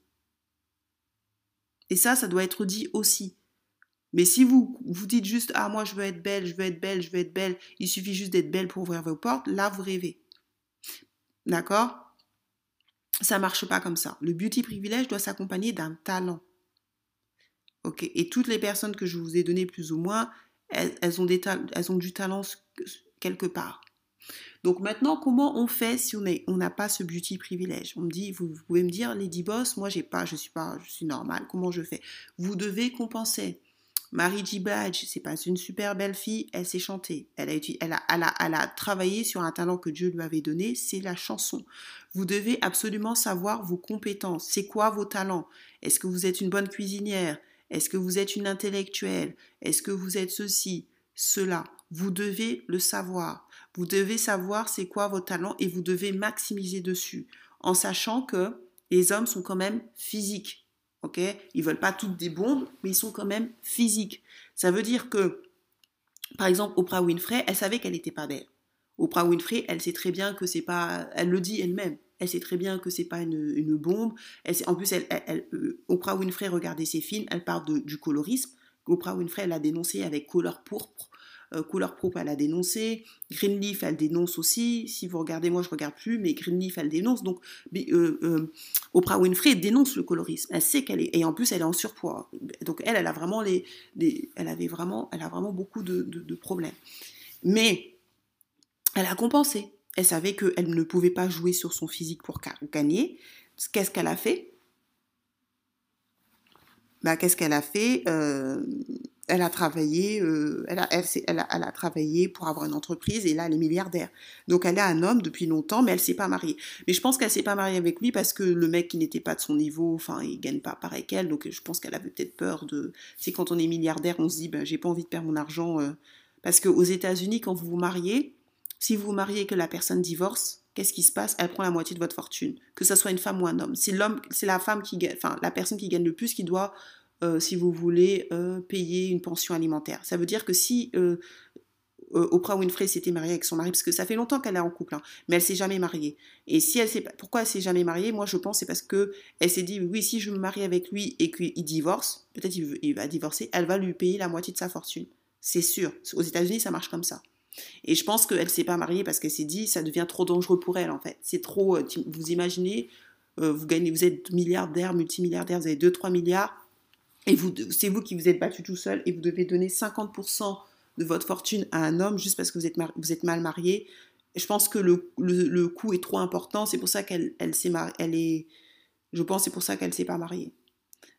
Et ça, ça doit être dit aussi. Mais si vous vous dites juste ah moi je veux être belle, je veux être belle, je veux être belle, il suffit juste d'être belle pour ouvrir vos portes, là vous rêvez. D'accord? Ça marche pas comme ça. Le beauty privilège doit s'accompagner d'un talent. OK? Et toutes les personnes que je vous ai données plus ou moins, elles, ont, du talent quelque part. Donc maintenant, comment on fait si on n'a pas ce beauty privilège? On dit, vous, pouvez me dire, Lady Boss, moi j'ai pas, je suis pas, je suis normale. Comment je fais? Vous devez compenser. Marie J. Blige, c'est pas une super belle fille, elle sait chanter. Elle, a, elle a travaillé sur un talent que Dieu lui avait donné, c'est la chanson. Vous devez absolument savoir vos compétences. C'est quoi vos talents? Est-ce que vous êtes une bonne cuisinière? Est-ce que vous êtes une intellectuelle? Est-ce que vous êtes ceci, cela? Vous devez le savoir. Vous devez savoir c'est quoi vos talents et vous devez maximiser dessus en sachant que les hommes sont quand même physiques. Ok? Ils veulent pas toutes des bombes, mais ils sont quand même physiques. Ça veut dire que, par exemple, Oprah Winfrey, elle savait qu'elle n'était pas belle. Oprah Winfrey, elle sait très bien que c'est pas, elle le dit elle-même. Elle sait très bien que c'est pas une, bombe. Elle en plus, elle, euh, Oprah Winfrey regardait ses films, elle parle du colorisme. Oprah Winfrey l'a dénoncé avec couleur pourpre euh, Couleur Proof, elle a dénoncé. Greenleaf, elle dénonce aussi. Si vous regardez, moi je regarde plus, mais Greenleaf, elle dénonce. Donc, euh, euh, Oprah Winfrey dénonce le colorisme. Elle sait qu'elle est, et en plus, elle est en surpoids. Donc, elle, elle a vraiment les, elle avait vraiment, elle a vraiment beaucoup de, problèmes. Mais elle a compensé. Elle savait qu'elle ne pouvait pas jouer sur son physique pour gagner. Qu'est-ce qu'elle a fait? Bah, Qu'est-ce qu'elle a fait? Elle a travaillé, euh, elle, a, travaillé pour avoir une entreprise et là elle est milliardaire. Donc elle a un homme depuis longtemps, mais elle s'est pas mariée. Mais je pense qu'elle s'est pas mariée avec lui parce que le mec qui n'était pas de son niveau, enfin il gagne pas pareil qu'elle, donc je pense qu'elle avait peut-être peur de. C'est quand on est milliardaire, on se dit ben j'ai pas envie de perdre mon argent euh, parce qu'aux États-Unis quand vous vous mariez, si vous vous mariez et que la personne divorce, qu'est-ce qui se passe? Elle prend la moitié de votre fortune, que ce soit une femme ou un homme. C'est l'homme, c'est la femme qui gagne, enfin la personne qui gagne le plus qui doit euh, si vous voulez euh, payer une pension alimentaire. Ça veut dire que si euh, Oprah Winfrey s'était mariée avec son mari, parce que ça fait longtemps qu'elle est en couple, hein, mais elle s'est jamais mariée. Et si elle sait pourquoi elle s'est jamais mariée, moi je pense c'est parce que elle s'est dit oui si je me marie avec lui et qu'il divorce, peut-être il, va divorcer, elle va lui payer la moitié de sa fortune. C'est sûr. Aux États-Unis ça marche comme ça. Et je pense qu'elle s'est pas mariée parce qu'elle s'est dit ça devient trop dangereux pour elle en fait. C'est trop. Vous imaginez, vous gagnez, vous êtes milliardaire, multimilliardaire, vous avez 2-3 milliards. Et vous, c'est vous qui vous êtes battu tout seul et vous devez donner 50% de votre fortune à un homme juste parce que vous êtes, mal marié. Je pense que le, le, coût est trop important. C'est pour ça qu'elle elle s'est elle je pense c'est pour ça qu'elle s'est pas mariée.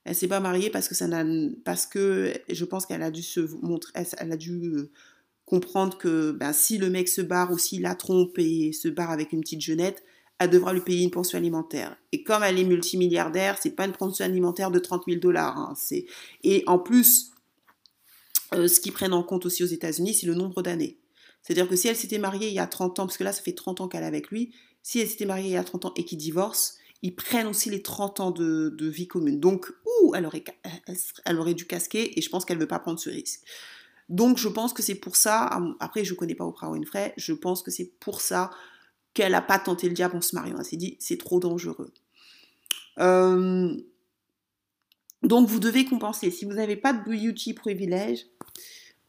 Elle s'est pas mariée parce que ça n'a, parce que je pense qu'elle a dû se montrer, elle, a dû euh, comprendre que ben, si le mec se barre ou s'il la trompe et se barre avec une petite jeunette, elle devra lui payer une pension alimentaire. Et comme elle est multimilliardaire, c'est pas une pension alimentaire de 30 000 dollars. Hein, et en plus, euh, ce qu'ils prennent en compte aussi aux États-Unis, c'est le nombre d'années. C'est-à-dire que si elle s'était mariée il y a 30 ans, parce que là, ça fait 30 ans qu'elle est avec lui, si elle s'était mariée il y a 30 ans et qu'ils divorcent, ils prennent aussi les 30 ans de, vie commune. Donc, ouh, elle aurait, elle, aurait dû casquer et je pense qu'elle ne veut pas prendre ce risque. Donc, je pense que c'est pour ça, après, je ne connais pas Oprah Winfrey, je pense que c'est pour ça qu'elle n'a pas tenté le diable en se mariant. Elle s'est dit, c'est trop dangereux. Euh, donc, vous devez compenser. Si vous n'avez pas de beauty privilège,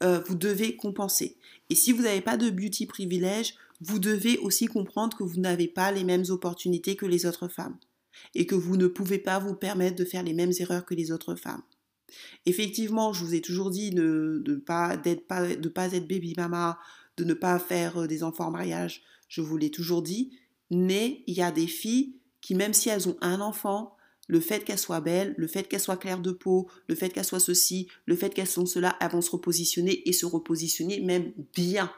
euh, vous devez compenser. Et si vous n'avez pas de beauty privilège, vous devez aussi comprendre que vous n'avez pas les mêmes opportunités que les autres femmes et que vous ne pouvez pas vous permettre de faire les mêmes erreurs que les autres femmes. Effectivement, je vous ai toujours dit de ne pas, être baby mama, de ne pas faire euh, des enfants en mariage, je vous l'ai toujours dit, mais il y a des filles qui, même si elles ont un enfant, le fait qu'elles soient belles, le fait qu'elles soient claires de peau, le fait qu'elles soient ceci, le fait qu'elles sont cela, elles vont se repositionner et se repositionner même bien,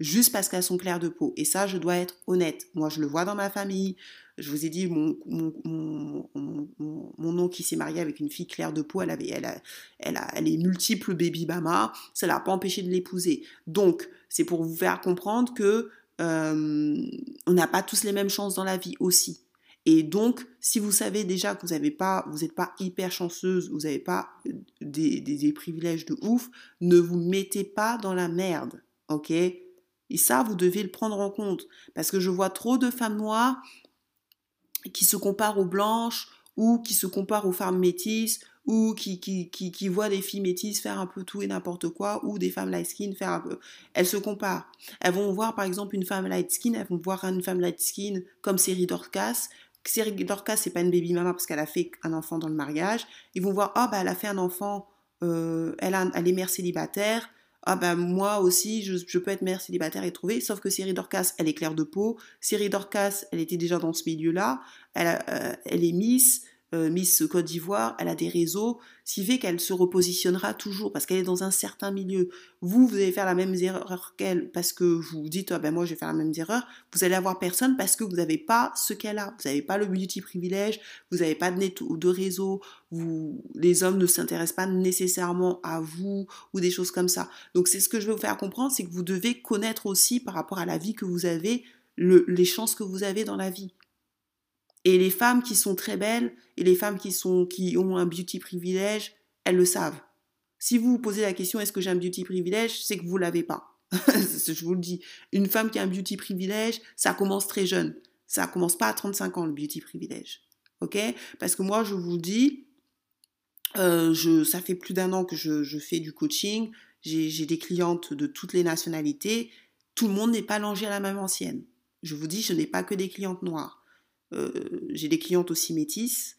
juste parce qu'elles sont claires de peau. Et ça, je dois être honnête. Moi, je le vois dans ma famille. Je vous ai dit, mon, mon, oncle qui s'est marié avec une fille claire de peau, elle, avait, elle, a, elle, a, elle est multiple baby mama, ça l'a pas empêché de l'épouser. Donc, c'est pour vous faire comprendre que euh, on n'a pas tous les mêmes chances dans la vie aussi. Et donc, si vous savez déjà que vous n'êtes pas, vous pas hyper chanceuse, vous n'avez pas euh, des, des, privilèges de ouf, ne vous mettez pas dans la merde, ok? Et ça, vous devez le prendre en compte. Parce que je vois trop de femmes noires qui se comparent aux blanches ou qui se comparent aux femmes métisses ou qui, qui, qui, voient des filles métisses faire un peu tout et n'importe quoi, ou des femmes light skin faire un peu. Elles se comparent. Elles vont voir par exemple une femme light skin, elles vont voir une femme light skin comme Série Dorcas, Série Dorcas, c'est pas une baby mama parce qu'elle a fait un enfant dans le mariage. Ils vont voir, ah bah elle a fait un enfant, euh, elle, a, elle est mère célibataire. Ah bah moi aussi, je, peux être mère célibataire et trouver. Sauf que Série Dorcas, elle est claire de peau. Série Dorcas, elle était déjà dans ce milieu-là. Elle, euh, elle est Miss. Euh, Miss Côte d'Ivoire, elle a des réseaux, fait qu'elle se repositionnera toujours parce qu'elle est dans un certain milieu. Vous, vous allez faire la même erreur qu'elle parce que vous dites, ah ben moi je vais faire la même erreur. Vous allez avoir personne parce que vous n'avez pas ce qu'elle a. Vous n'avez pas le beauty privilège, vous n'avez pas de réseau, les hommes ne s'intéressent pas nécessairement à vous ou des choses comme ça. Donc c'est ce que je veux vous faire comprendre, c'est que vous devez connaître aussi par rapport à la vie que vous avez, les chances que vous avez dans la vie. Et les femmes qui sont très belles et les femmes qui, sont, qui ont un beauty privilège, elles le savent. Si vous vous posez la question est-ce que j'ai un beauty privilège, c'est que vous l'avez pas. je vous le dis. Une femme qui a un beauty privilège, ça commence très jeune. Ça commence pas à 35 ans le beauty privilège. Ok? Parce que moi, je vous dis, euh, ça fait plus d'un an que je, je, fais du coaching. J'ai des clientes de toutes les nationalités. Tout le monde n'est pas langé à la même ancienne. Je vous dis, je n'ai pas que des clientes noires. Euh, j'ai des clientes aussi métisses.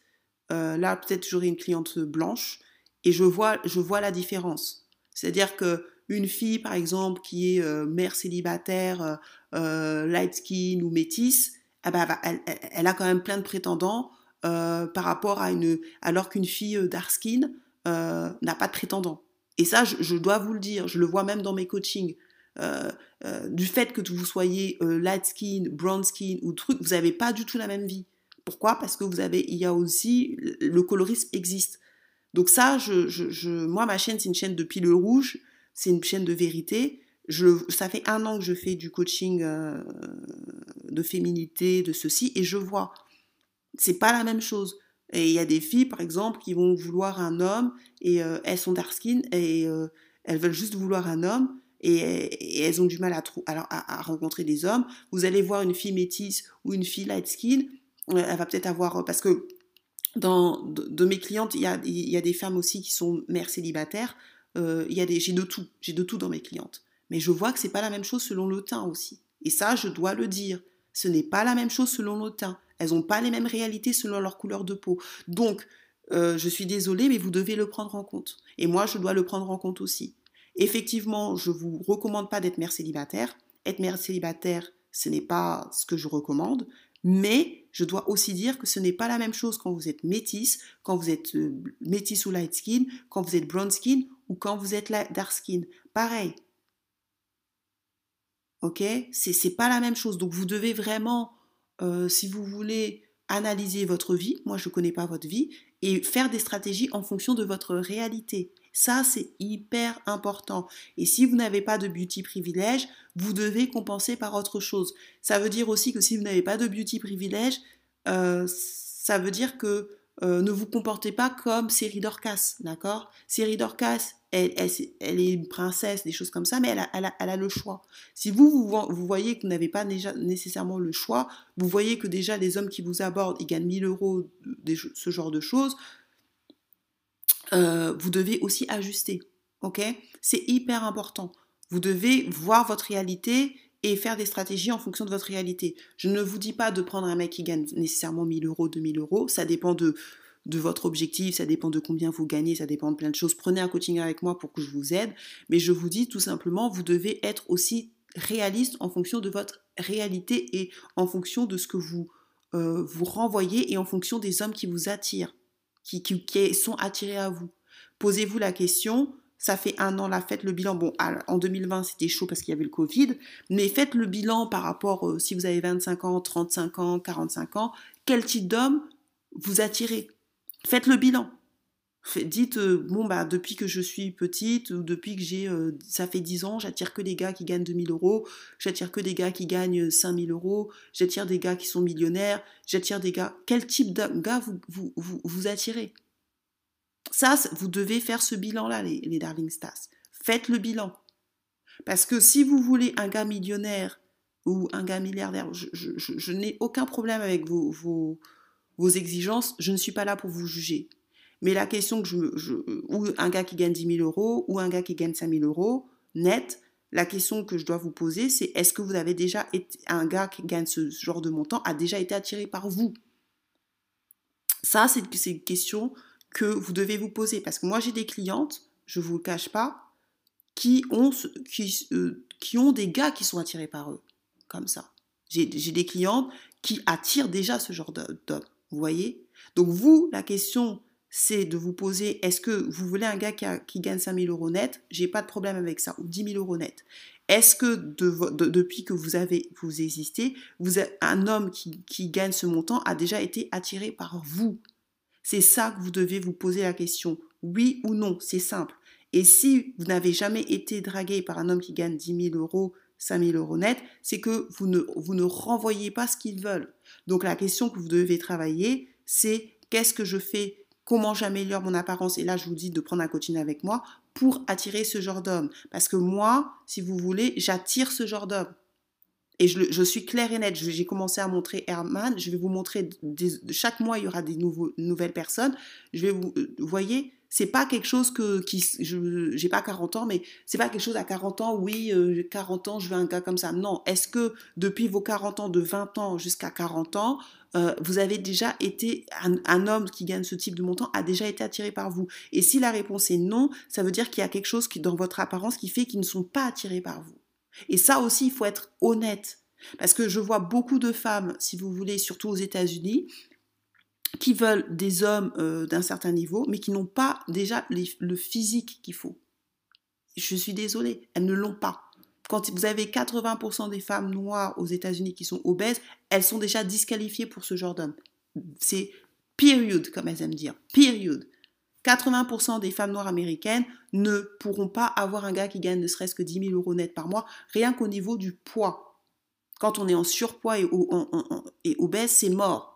Euh, là, peut-être j'aurai une cliente blanche et je vois, je vois la différence. C'est-à-dire que une fille, par exemple, qui est euh, mère célibataire, light skin ou métisse, ah bah, elle, a quand même plein de prétendants par rapport à une, alors qu'une fille dark skin n'a pas de prétendants. Et ça, je, je, dois vous le dire, je le vois même dans mes coachings. Euh, euh, du fait que vous soyez euh, light skin, brown skin ou truc, vous n'avez pas du tout la même vie. Pourquoi? Parce que vous avez, il y a aussi, le colorisme existe. Donc ça, moi, ma chaîne, c'est une chaîne de pile rouge, c'est une chaîne de vérité. Ça fait un an que je fais du coaching de féminité, de ceci, et je vois, c'est pas la même chose. Et il y a des filles, par exemple, qui vont vouloir un homme, et elles sont dark skin, et elles veulent juste vouloir un homme, et, elles ont du mal à, rencontrer des hommes. Vous allez voir une fille métisse ou une fille light skin, euh, elle va peut-être avoir, parce que dans, de, mes clientes, il y, a, y, a, des femmes aussi qui sont mères célibataires, euh, y a des, j'ai de tout, j'ai de tout dans mes clientes. Mais je vois que c'est pas la même chose selon le teint aussi. Et ça, je dois le dire. Ce n'est pas la même chose selon le teint. Elles n'ont pas les mêmes réalités selon leur couleur de peau. Donc, euh, je suis désolée, mais vous devez le prendre en compte. Et moi, je dois le prendre en compte aussi. Effectivement, je ne vous recommande pas d'être mère célibataire. Être mère célibataire, ce n'est pas ce que je recommande. Mais je dois aussi dire que ce n'est pas la même chose quand vous êtes métisse, quand vous êtes euh, métisse ou light skin, quand vous êtes brown skin ou quand vous êtes dark skin. Pareil. Ok? C'est pas la même chose. Donc vous devez vraiment, euh, si vous voulez analyser votre vie, moi je ne connais pas votre vie, et faire des stratégies en fonction de votre réalité. Ça, c'est hyper important. Et si vous n'avez pas de beauty privilège, vous devez compenser par autre chose. Ça veut dire aussi que si vous n'avez pas de beauty privilège, euh, ça veut dire que euh, ne vous comportez pas comme Série Dorcas, d'accord? Série Dorcas, elle, est une princesse, des choses comme ça, mais elle a, le choix. Si vous, vous, voyez que vous n'avez pas déjà nécessairement le choix, vous voyez que déjà les hommes qui vous abordent, ils gagnent 1000 euros, ce genre de choses, euh, vous devez aussi ajuster. Ok? C'est hyper important. Vous devez voir votre réalité et faire des stratégies en fonction de votre réalité. Je ne vous dis pas de prendre un mec qui gagne nécessairement 1000 euros, 2000 euros. Ça dépend de, de votre objectif, ça dépend de combien vous gagnez, ça dépend de plein de choses. Prenez un coaching avec moi pour que je vous aide. Mais je vous dis tout simplement, vous devez être aussi réaliste en fonction de votre réalité et en fonction de ce que vous euh, vous renvoyez et en fonction des hommes qui vous attirent qui, sont attirés à vous. Posez-vous la question, ça fait un an là, faites le bilan. Bon, en 2020, c'était chaud parce qu'il y avait le Covid, mais faites le bilan par rapport, euh, si vous avez 25 ans, 35 ans, 45 ans, quel type d'homme vous attirez? Faites le bilan. Dites, euh, bon, bah, depuis que je suis petite, ou depuis que j'ai, euh, ça fait 10 ans, j'attire que des gars qui gagnent 2000 euros, j'attire que des gars qui gagnent 5000 euros, j'attire des gars qui sont millionnaires, j'attire des gars. Quel type de gars vous, attirez? Ça, vous devez faire ce bilan-là, les, les Darling. Faites le bilan. Parce que si vous voulez un gars millionnaire ou un gars milliardaire, je, je, n'ai aucun problème avec vos exigences, je ne suis pas là pour vous juger. Mais la question que je, ou un gars qui gagne 10 000 euros ou un gars qui gagne 5 000 euros net, la question que je dois vous poser, c'est est-ce que vous avez déjà été, un gars qui gagne ce genre de montant a déjà été attiré par vous? Ça, c'est une question que vous devez vous poser. Parce que moi, j'ai des clientes, je vous le cache pas, qui ont, qui, euh, qui ont des gars qui sont attirés par eux. Comme ça. J'ai des clientes qui attirent déjà ce genre d'homme. Vous voyez? Donc vous, la question c'est de vous poser est-ce que vous voulez un gars qui, gagne 5 000 euros net? J'ai pas de problème avec ça, ou 10 000 euros net. Est-ce que depuis que vous avez vous existez, vous un homme qui, gagne ce montant a déjà été attiré par vous? C'est ça que vous devez vous poser la question. Oui ou non, c'est simple. Et si vous n'avez jamais été dragué par un homme qui gagne 10 000 euros, 5 000 euros net, c'est que vous ne, vous ne renvoyez pas ce qu'ils veulent. Donc la question que vous devez travailler, c'est qu'est-ce que je fais comment j'améliore mon apparence, et là je vous dis de prendre un coaching avec moi, pour attirer ce genre d'homme. Parce que moi, si vous voulez, j'attire ce genre d'homme. Et je, suis claire et nette. J'ai commencé à montrer Herman. Je vais vous montrer, chaque mois, il y aura des nouvelles personnes. Je vais vous, euh, vous voyez, c'est pas quelque chose que qui je j'ai pas 40 ans mais c'est pas quelque chose à 40 ans oui 40 euh, ans je veux un gars comme ça. Non est-ce que depuis vos 40 ans de 20 ans jusqu'à 40 ans euh, vous avez déjà été un, homme qui gagne ce type de montant a déjà été attiré par vous? Et si la réponse est non ça veut dire qu'il y a quelque chose qui dans votre apparence qui fait qu'ils ne sont pas attirés par vous. Et ça aussi il faut être honnête. Parce que je vois beaucoup de femmes, si vous voulez, surtout aux États-Unis, qui veulent des hommes euh, d'un certain niveau, mais qui n'ont pas déjà le physique qu'il faut. Je suis désolée, elles ne l'ont pas. Quand vous avez 80% des femmes noires aux États-Unis qui sont obèses, elles sont déjà disqualifiées pour ce genre d'homme. C'est period, comme elles aiment dire. Period. 80% des femmes noires américaines ne pourront pas avoir un gars qui gagne ne serait-ce que 10 000 euros net par mois, rien qu'au niveau du poids. Quand on est en surpoids et, et obèse, c'est mort.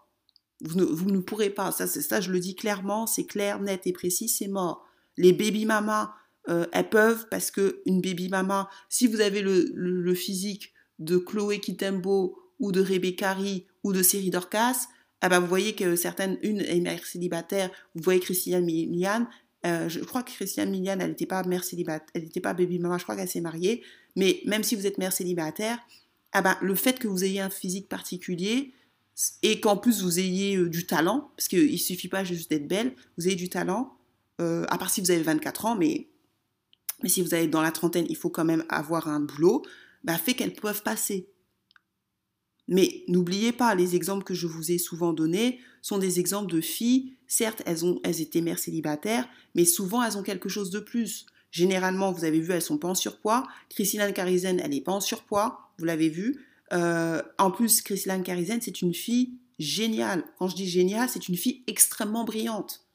Vous ne, pourrez pas, ça, ça je le dis clairement, c'est clair, net et précis, c'est mort. Les baby mamas euh, elles peuvent, parce que une baby mama, si vous avez le, physique de Chloé Kitembo ou de Rebecca Rie ou de Série Dorcas, ah bah vous voyez que certaines, une est mère célibataire, vous voyez Christiane Milian, euh, je crois que Christiane Milian, elle n'était pas mère célibataire, elle n'était pas baby mama, je crois qu'elle s'est mariée, mais même si vous êtes mère célibataire, ah bah, le fait que vous ayez un physique particulier, et qu'en plus vous ayez euh, du talent, parce qu'il ne suffit pas juste d'être belle, vous avez du talent, euh, à part si vous avez 24 ans, mais, mais si vous êtes dans la trentaine, il faut quand même avoir un boulot, bah, fait qu'elles peuvent passer. Mais n'oubliez pas, les exemples que je vous ai souvent donnés sont des exemples de filles, certes, elles, ont, elles étaient mères célibataires, mais souvent elles ont quelque chose de plus. Généralement, vous avez vu, elles sont pas en surpoids. Christine Carizen, elle n'est pas en surpoids, vous l'avez vu. Euh, en plus, Christine Carizen, c'est une fille géniale. Quand je dis géniale, c'est une fille extrêmement brillante.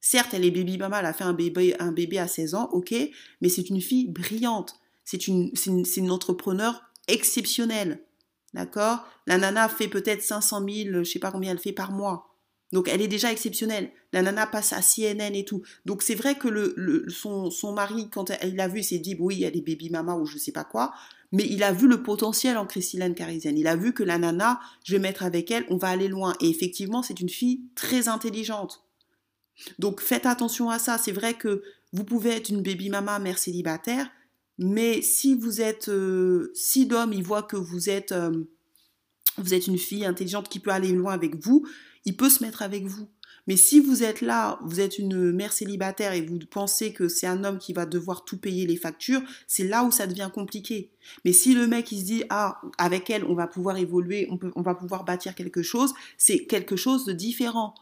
Certes, elle est baby mama, elle a fait un bébé, un bébé à 16 ans, ok, mais c'est une fille brillante. C'est une, une, une, entrepreneur exceptionnelle. D'accord? La nana fait peut-être 500 000, je sais pas combien elle fait par mois. Donc elle est déjà exceptionnelle. La nana passe à CNN et tout. Donc c'est vrai que le, son, son, mari, quand elle l'a vu, il s'est dit oui, elle est baby mama ou je sais pas quoi. Mais il a vu le potentiel en Christine Carisienne. Il a vu que la nana, je vais mettre avec elle, on va aller loin. Et effectivement, c'est une fille très intelligente. Donc faites attention à ça. C'est vrai que vous pouvez être une baby mama mère célibataire, mais si vous êtes, euh, si l'homme il voit que vous êtes, euh, vous êtes une fille intelligente qui peut aller loin avec vous, il peut se mettre avec vous. Mais si vous êtes là, vous êtes une mère célibataire et vous pensez que c'est un homme qui va devoir tout payer les factures, c'est là où ça devient compliqué. Mais si le mec il se dit ah avec elle on va pouvoir évoluer, on, peut, on va pouvoir bâtir quelque chose, c'est quelque chose de différent.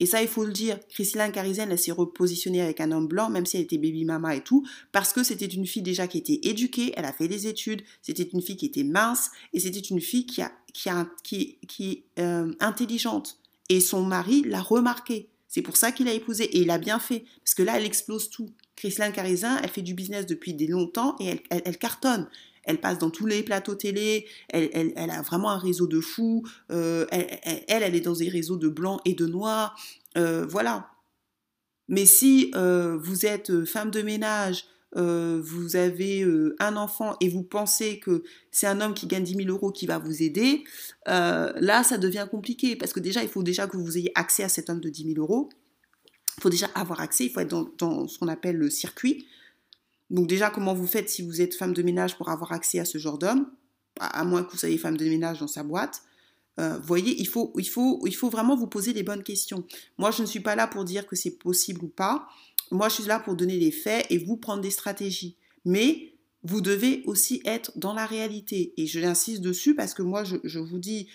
Et ça, il faut le dire, Christine Carizen, elle s'est repositionnée avec un homme blanc, même si elle était baby mama et tout, parce que c'était une fille déjà qui était éduquée, elle a fait des études, c'était une fille qui était mince, et c'était une fille qui, a, qui, a, qui, est euh, intelligente. Et son mari l'a remarqué. C'est pour ça qu'il a épousé, et il a bien fait, parce que là, elle explose tout. Christine Carizin, elle fait du business depuis des longtemps, et elle, cartonne elle passe dans tous les plateaux télé, elle, a vraiment un réseau de fous, euh, elle, elle, est dans des réseaux de blancs et de noirs, euh, voilà. Mais si euh, vous êtes femme de ménage, vous avez un enfant et vous pensez que c'est un homme qui gagne 10 000 euros qui va vous aider, là, ça devient compliqué parce que déjà, il faut déjà que vous ayez accès à cet homme de 10 000 euros. Il faut déjà avoir accès, il faut être dans, dans ce qu'on appelle le circuit. Donc déjà, comment vous faites si vous êtes femme de ménage pour avoir accès à ce genre d'homme? À, moins que vous soyez femme de ménage dans sa boîte. Euh, voyez, il faut, il, faut, il faut vraiment vous poser les bonnes questions. Moi, je ne suis pas là pour dire que c'est possible ou pas. Moi, je suis là pour donner les faits et vous prendre des stratégies. Mais vous devez aussi être dans la réalité. Et je l'insiste dessus parce que moi, je, vous dis,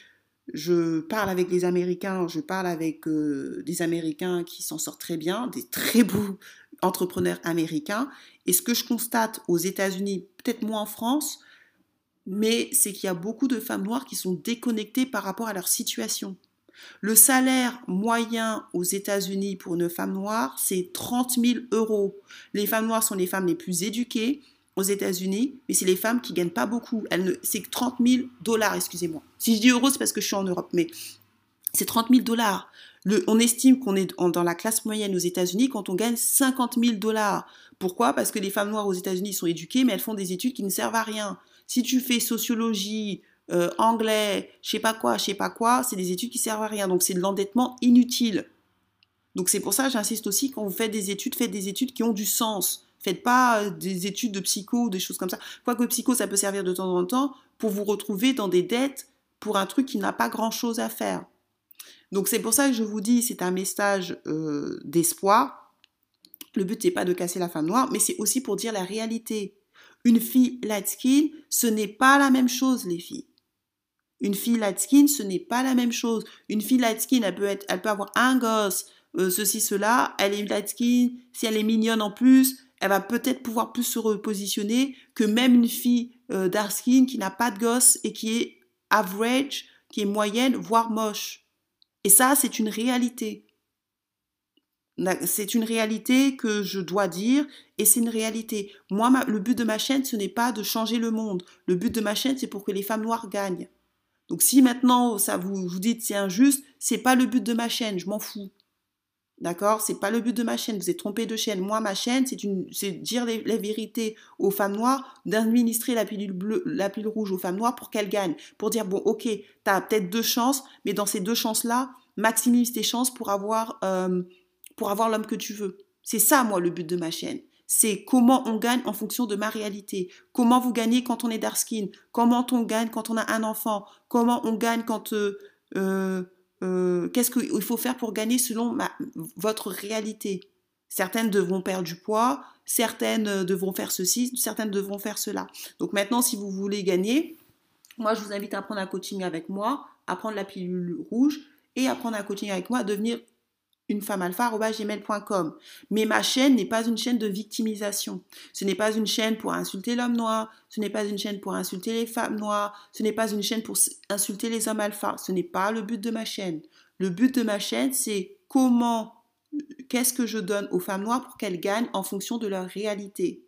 je parle avec les Américains, je parle avec euh, des Américains qui s'en sortent très bien, des très beaux entrepreneurs américains. Et ce que je constate aux États-Unis, peut-être moins en France, mais c'est qu'il y a beaucoup de femmes noires qui sont déconnectées par rapport à leur situation. Le salaire moyen aux États-Unis pour une femme noire, c'est 30 000 euros. Les femmes noires sont les femmes les plus éduquées aux États-Unis, mais c'est les femmes qui gagnent pas beaucoup. C'est 30 000 dollars, excusez-moi. Si je dis euros, c'est parce que je suis en Europe, mais c'est 30 000 dollars on estime qu'on est dans la classe moyenne aux États-Unis quand on gagne 50 000 dollars. Pourquoi? Parce que les femmes noires aux États-Unis sont éduquées, mais elles font des études qui ne servent à rien. Si tu fais sociologie, euh, anglais, je sais pas quoi, je sais pas quoi, c'est des études qui servent à rien. Donc c'est de l'endettement inutile. Donc c'est pour ça, j'insiste aussi, quand vous faites des études, faites des études qui ont du sens. Faites pas euh, des études de psycho ou des choses comme ça. Quoique psycho, ça peut servir de temps en temps pour vous retrouver dans des dettes pour un truc qui n'a pas grand-chose à faire. Donc c'est pour ça que je vous dis, c'est un message euh, d'espoir. Le but n'est pas de casser la femme noire, mais c'est aussi pour dire la réalité. Une fille light skin, ce n'est pas la même chose, les filles. Une fille light skin, ce n'est pas la même chose. Une fille light skin, elle peut être, elle peut avoir un gosse, euh, ceci, cela. Elle est light skin, si elle est mignonne en plus, elle va peut-être pouvoir plus se repositionner que même une fille euh, dark skin qui n'a pas de gosse et qui est average, qui est moyenne, voire moche. Et ça, c'est une réalité. C'est une réalité que je dois dire et c'est une réalité. Moi, le but de ma chaîne, ce n'est pas de changer le monde. Le but de ma chaîne, c'est pour que les femmes noires gagnent. Donc si maintenant ça vous vous dites c'est injuste, c'est pas le but de ma chaîne, je m'en fous. D'accord? C'est pas le but de ma chaîne. Vous êtes trompé de chaîne. Moi, ma chaîne, c'est dire les, vérités aux femmes noires, d'administrer la pilule bleue, la pilule rouge aux femmes noires pour qu'elles gagnent. Pour dire, bon, ok, tu as peut-être deux chances, mais dans ces deux chances-là, maximise tes chances pour avoir, euh, pour avoir l'homme que tu veux. C'est ça, moi, le but de ma chaîne. C'est comment on gagne en fonction de ma réalité. Comment vous gagnez quand on est dark skin? Comment on gagne quand on a un enfant? Comment on gagne quand... Euh, euh, euh, qu'est-ce qu'il faut faire pour gagner selon votre réalité? Certaines devront perdre du poids, certaines devront faire ceci, certaines devront faire cela. Donc maintenant, si vous voulez gagner, moi, je vous invite à prendre un coaching avec moi, à prendre la pilule rouge et à prendre un coaching avec moi, à devenir une femme alpha.gmail.com. Mais ma chaîne n'est pas une chaîne de victimisation. Ce n'est pas une chaîne pour insulter l'homme noir. Ce n'est pas une chaîne pour insulter les femmes noires. Ce n'est pas une chaîne pour insulter les hommes alpha. Ce n'est pas le but de ma chaîne. Le but de ma chaîne, c'est comment, qu'est-ce que je donne aux femmes noires pour qu'elles gagnent en fonction de leur réalité.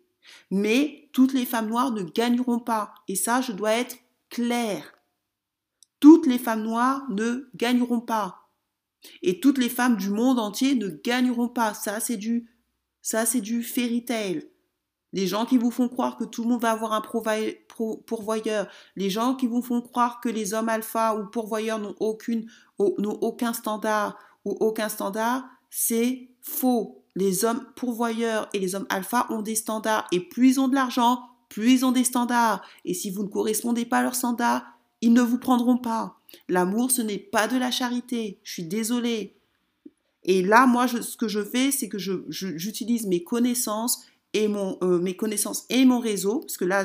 Mais toutes les femmes noires ne gagneront pas. Et ça, je dois être claire. Toutes les femmes noires ne gagneront pas. Et toutes les femmes du monde entier ne gagneront pas. Ça, c'est du, ça, c'est du fairy tale. Les gens qui vous font croire que tout le monde va avoir un pourvoyeur, les gens qui vous font croire que les hommes alpha ou pourvoyeurs n'ont aucune, n'ont aucun standard ou aucun standard, c'est faux. Les hommes pourvoyeurs et les hommes alpha ont des standards et plus ils ont de l'argent, plus ils ont des standards. Et si vous ne correspondez pas à leurs standards, ils ne vous prendront pas. L'amour, ce n'est pas de la charité. Je suis désolée. Et là, moi, ce que je fais, c'est que j'utilise mes connaissances et mon, euh, mes connaissances et mon réseau, parce que là,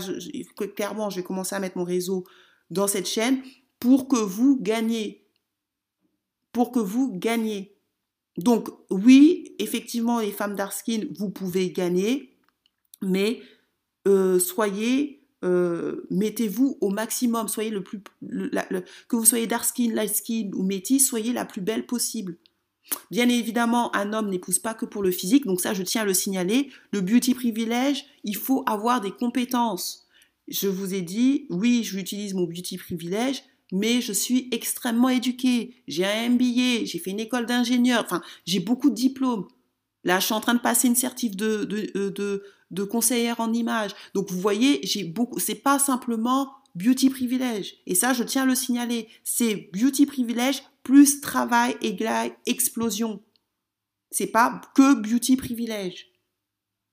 clairement, je vais commencer à mettre mon réseau dans cette chaîne pour que vous gagnez. Pour que vous gagnez. Donc, oui, effectivement, les femmes skin, vous pouvez gagner, mais euh, soyez euh, mettez-vous au maximum, soyez le plus, que vous soyez dark skin, light skin ou métis, soyez la plus belle possible. Bien évidemment, un homme n'épouse pas que pour le physique, donc ça je tiens à le signaler. Le beauty privilège, il faut avoir des compétences. Je vous ai dit, oui, j'utilise mon beauty privilège, mais je suis extrêmement éduquée. J'ai un MBA, j'ai fait une école d'ingénieur, enfin, j'ai beaucoup de diplômes. Là, je suis en train de passer une certif de, de, euh, de, de conseillère en image. Donc vous voyez, j'ai beaucoup. C'est pas simplement beauty privilège. Et ça, je tiens à le signaler. C'est beauty privilège plus travail égale explosion. C'est pas que beauty privilège.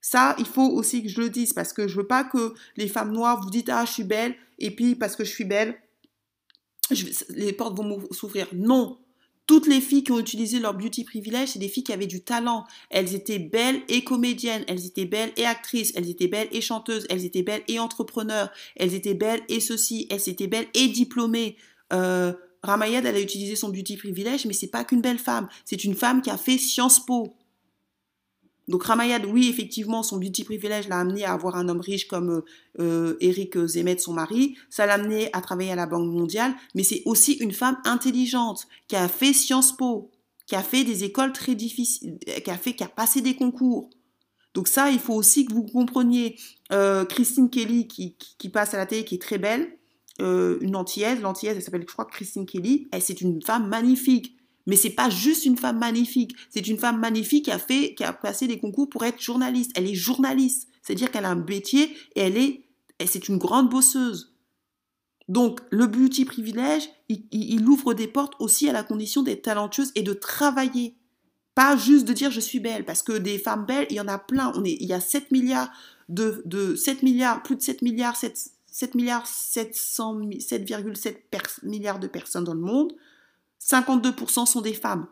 Ça, il faut aussi que je le dise parce que je veux pas que les femmes noires vous dites ah je suis belle et puis parce que je suis belle, les portes vont s'ouvrir. Non, toutes les filles qui ont utilisé leur beauty privilège, c'est des filles qui avaient du talent. Elles étaient belles et comédiennes, elles étaient belles et actrices, elles étaient belles et chanteuses, elles étaient belles et entrepreneurs, elles étaient belles et ceci, elles étaient belles et diplômées. Euh, Ramayad, elle a utilisé son beauty privilège, mais c'est pas qu'une belle femme, c'est une femme qui a fait Sciences Po. Donc Ramayad, oui, effectivement, son beauty privilège l'a amené à avoir un homme riche comme euh, Eric Zemmet, son mari. Ça l'a amené à travailler à la Banque mondiale, mais c'est aussi une femme intelligente qui a fait Sciences Po, qui a fait des écoles très difficiles, qui a fait, qui a passé des concours. Donc ça, il faut aussi que vous compreniez. Euh, Christine Kelly qui, qui, passe à la télé, qui est très belle, euh, une antillaise, l'antillaise, elle s'appelle, je crois, Christine Kelly. Elle, c'est une femme magnifique. Mais c'est pas juste une femme magnifique, c'est une femme magnifique qui a fait, qui a passé des concours pour être journaliste. Elle est journaliste, c'est-à-dire qu'elle a un métier et elle est, c'est une grande bosseuse. Donc le beauty privilège, il, ouvre des portes aussi à la condition d'être talentueuse et de travailler. Pas juste de dire je suis belle, parce que des femmes belles, il y en a plein. On est, il y a 7 milliards de, de 7 milliards, plus de 7 milliards, 7, 7 milliards 700, 7,7 milliards de personnes dans le monde. 52% sont des femmes.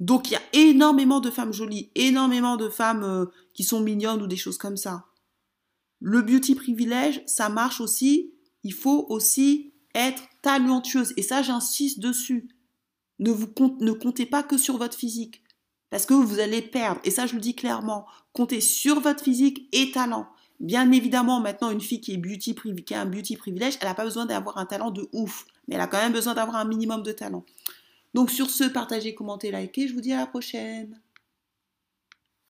Donc il y a énormément de femmes jolies, énormément de femmes euh, qui sont mignonnes ou des choses comme ça. Le beauty privilège, ça marche aussi. Il faut aussi être talentueuse. Et ça, j'insiste dessus. Ne, comptez pas que sur votre physique. Parce que vous allez perdre. Et ça, je le dis clairement. Comptez sur votre physique et talent. Bien évidemment, maintenant, une fille qui, est beauty, qui a un beauty privilège, elle n'a pas besoin d'avoir un talent de ouf mais elle a quand même besoin d'avoir un minimum de talent. Donc sur ce, partagez, commentez, likez, je vous dis à la prochaine.